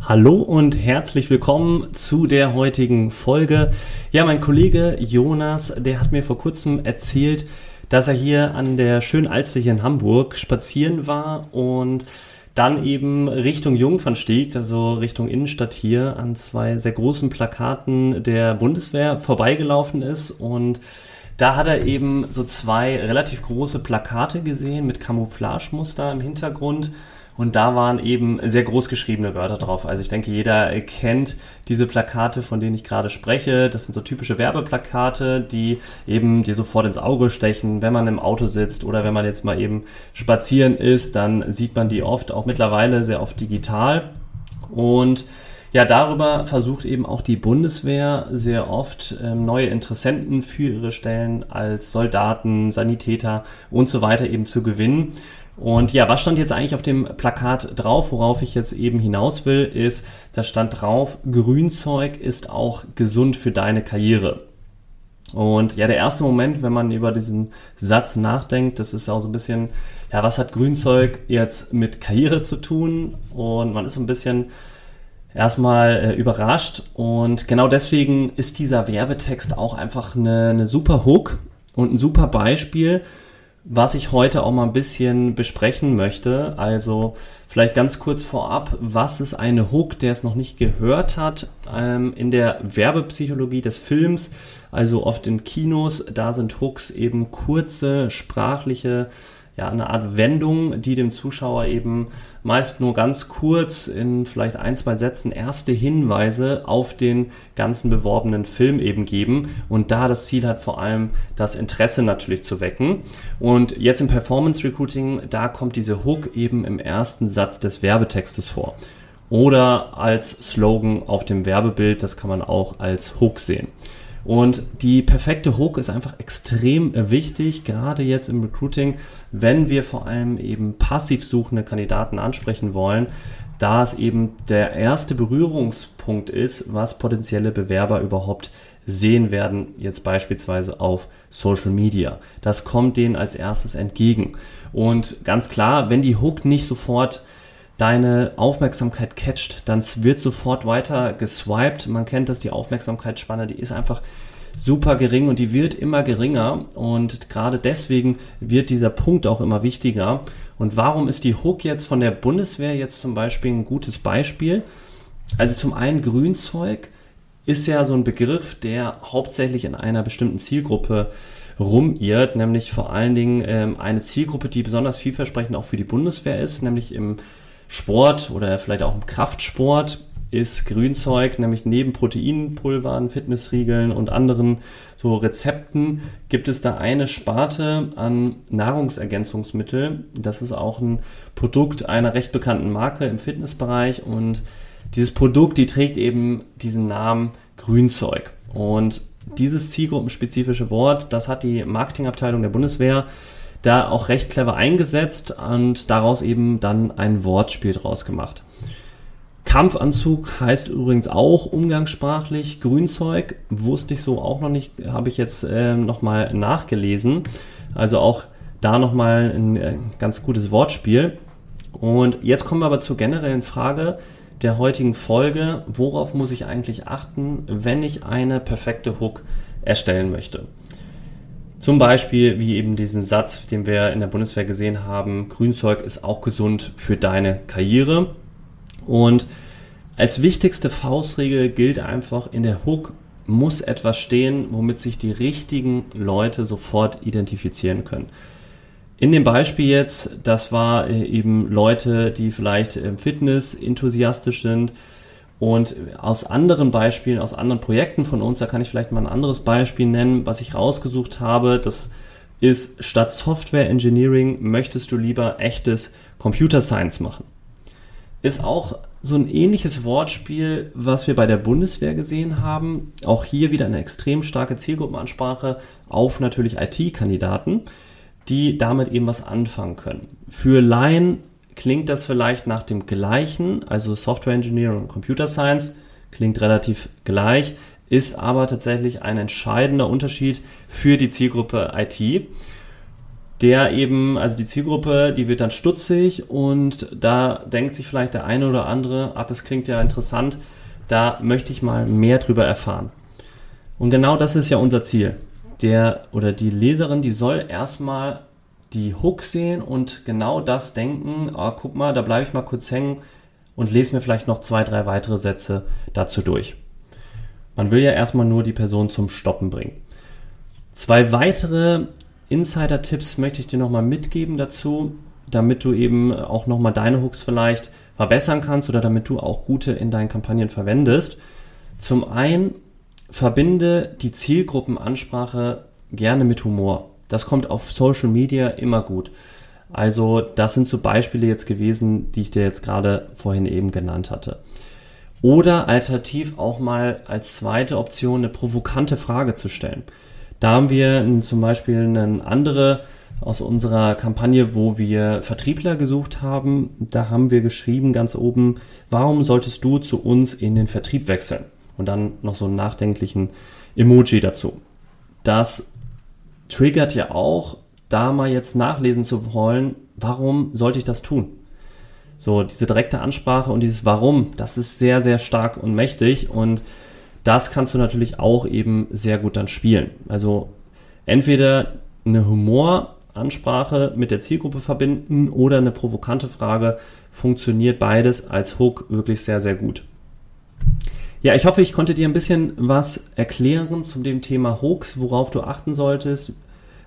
Hallo und herzlich willkommen zu der heutigen Folge. Ja, mein Kollege Jonas, der hat mir vor kurzem erzählt, dass er hier an der schönen Alster in Hamburg spazieren war und dann eben Richtung Jungfernstieg, also Richtung Innenstadt hier, an zwei sehr großen Plakaten der Bundeswehr vorbeigelaufen ist und da hat er eben so zwei relativ große Plakate gesehen mit Camouflagemuster im Hintergrund und da waren eben sehr groß geschriebene Wörter drauf. Also ich denke, jeder kennt diese Plakate, von denen ich gerade spreche. Das sind so typische Werbeplakate, die eben dir sofort ins Auge stechen, wenn man im Auto sitzt oder wenn man jetzt mal eben spazieren ist, dann sieht man die oft, auch mittlerweile sehr oft digital. Und ja, darüber versucht eben auch die Bundeswehr sehr oft ähm, neue Interessenten für ihre Stellen als Soldaten, Sanitäter und so weiter eben zu gewinnen. Und ja, was stand jetzt eigentlich auf dem Plakat drauf, worauf ich jetzt eben hinaus will, ist, da stand drauf, Grünzeug ist auch gesund für deine Karriere. Und ja, der erste Moment, wenn man über diesen Satz nachdenkt, das ist auch so ein bisschen, ja, was hat Grünzeug jetzt mit Karriere zu tun? Und man ist so ein bisschen erstmal äh, überrascht. Und genau deswegen ist dieser Werbetext auch einfach eine, eine super Hook und ein super Beispiel was ich heute auch mal ein bisschen besprechen möchte. Also vielleicht ganz kurz vorab, was ist eine Hook, der es noch nicht gehört hat? Ähm, in der Werbepsychologie des Films, also oft in Kinos, da sind Hooks eben kurze sprachliche ja, eine Art Wendung, die dem Zuschauer eben meist nur ganz kurz in vielleicht ein, zwei Sätzen erste Hinweise auf den ganzen beworbenen Film eben geben und da das Ziel hat vor allem das Interesse natürlich zu wecken. Und jetzt im Performance Recruiting, da kommt diese Hook eben im ersten Satz des Werbetextes vor. Oder als Slogan auf dem Werbebild, das kann man auch als Hook sehen. Und die perfekte Hook ist einfach extrem äh, wichtig, gerade jetzt im Recruiting, wenn wir vor allem eben passiv suchende Kandidaten ansprechen wollen, da es eben der erste Berührungspunkt ist, was potenzielle Bewerber überhaupt sehen werden, jetzt beispielsweise auf Social Media. Das kommt denen als erstes entgegen. Und ganz klar, wenn die Hook nicht sofort deine Aufmerksamkeit catcht, dann wird sofort weiter geswiped. Man kennt das, die Aufmerksamkeitsspanne, die ist einfach super gering und die wird immer geringer und gerade deswegen wird dieser Punkt auch immer wichtiger. Und warum ist die Hook jetzt von der Bundeswehr jetzt zum Beispiel ein gutes Beispiel? Also zum einen Grünzeug ist ja so ein Begriff, der hauptsächlich in einer bestimmten Zielgruppe rumirrt, nämlich vor allen Dingen ähm, eine Zielgruppe, die besonders vielversprechend auch für die Bundeswehr ist, nämlich im Sport oder vielleicht auch im Kraftsport ist Grünzeug, nämlich neben Proteinpulvern, Fitnessriegeln und anderen so Rezepten gibt es da eine Sparte an Nahrungsergänzungsmittel. Das ist auch ein Produkt einer recht bekannten Marke im Fitnessbereich und dieses Produkt, die trägt eben diesen Namen Grünzeug. Und dieses zielgruppenspezifische Wort, das hat die Marketingabteilung der Bundeswehr da auch recht clever eingesetzt und daraus eben dann ein Wortspiel draus gemacht. Kampfanzug heißt übrigens auch umgangssprachlich Grünzeug, wusste ich so auch noch nicht, habe ich jetzt äh, nochmal nachgelesen. Also auch da nochmal ein äh, ganz gutes Wortspiel. Und jetzt kommen wir aber zur generellen Frage der heutigen Folge. Worauf muss ich eigentlich achten, wenn ich eine perfekte Hook erstellen möchte? Zum Beispiel wie eben diesen Satz, den wir in der Bundeswehr gesehen haben, Grünzeug ist auch gesund für deine Karriere. Und als wichtigste Faustregel gilt einfach, in der Hook muss etwas stehen, womit sich die richtigen Leute sofort identifizieren können. In dem Beispiel jetzt, das war äh, eben Leute, die vielleicht Fitness enthusiastisch sind, und aus anderen Beispielen, aus anderen Projekten von uns, da kann ich vielleicht mal ein anderes Beispiel nennen, was ich rausgesucht habe. Das ist statt Software Engineering möchtest du lieber echtes Computer Science machen. Ist auch so ein ähnliches Wortspiel, was wir bei der Bundeswehr gesehen haben. Auch hier wieder eine extrem starke Zielgruppenansprache auf natürlich IT-Kandidaten, die damit eben was anfangen können. Für Laien klingt das vielleicht nach dem gleichen, also Software Engineering und Computer Science klingt relativ gleich, ist aber tatsächlich ein entscheidender Unterschied für die Zielgruppe IT der eben, also die Zielgruppe, die wird dann stutzig und da denkt sich vielleicht der eine oder andere, ach, das klingt ja interessant, da möchte ich mal mehr drüber erfahren. Und genau das ist ja unser Ziel. Der oder die Leserin, die soll erstmal die Hook sehen und genau das denken, oh, guck mal, da bleibe ich mal kurz hängen und lese mir vielleicht noch zwei, drei weitere Sätze dazu durch. Man will ja erstmal nur die Person zum Stoppen bringen. Zwei weitere Insider-Tipps möchte ich dir nochmal mitgeben dazu, damit du eben auch nochmal deine Hooks vielleicht verbessern kannst oder damit du auch gute in deinen Kampagnen verwendest. Zum einen verbinde die Zielgruppenansprache gerne mit Humor. Das kommt auf Social Media immer gut. Also das sind so Beispiele jetzt gewesen, die ich dir jetzt gerade vorhin eben genannt hatte. Oder alternativ auch mal als zweite Option eine provokante Frage zu stellen. Da haben wir zum Beispiel eine andere aus unserer Kampagne, wo wir Vertriebler gesucht haben. Da haben wir geschrieben ganz oben, warum solltest du zu uns in den Vertrieb wechseln? Und dann noch so einen nachdenklichen Emoji dazu. Das triggert ja auch, da mal jetzt nachlesen zu wollen, warum sollte ich das tun? So, diese direkte Ansprache und dieses Warum, das ist sehr, sehr stark und mächtig und das kannst du natürlich auch eben sehr gut dann spielen. Also entweder eine Humoransprache mit der Zielgruppe verbinden oder eine provokante Frage funktioniert beides als Hook wirklich sehr, sehr gut. Ja, ich hoffe, ich konnte dir ein bisschen was erklären zum dem Thema Hooks, worauf du achten solltest.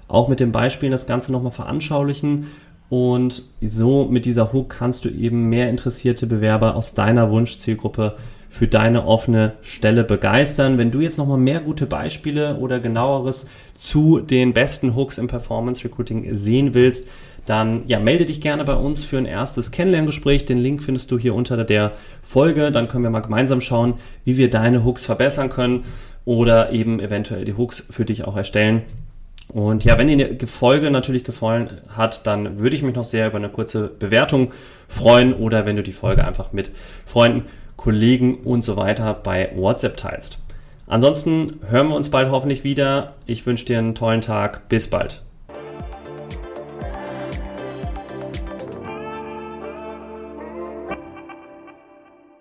Auch mit den Beispielen das Ganze nochmal veranschaulichen. Und so mit dieser Hook kannst du eben mehr interessierte Bewerber aus deiner Wunschzielgruppe für deine offene Stelle begeistern. Wenn du jetzt nochmal mehr gute Beispiele oder genaueres zu den besten Hooks im Performance Recruiting sehen willst, dann ja, melde dich gerne bei uns für ein erstes Kennenlerngespräch. Den Link findest du hier unter der Folge. Dann können wir mal gemeinsam schauen, wie wir deine Hooks verbessern können oder eben eventuell die Hooks für dich auch erstellen. Und ja, wenn dir die Folge natürlich gefallen hat, dann würde ich mich noch sehr über eine kurze Bewertung freuen oder wenn du die Folge einfach mit Freunden Kollegen und so weiter bei WhatsApp teilst. Ansonsten hören wir uns bald hoffentlich wieder. Ich wünsche dir einen tollen Tag. Bis bald.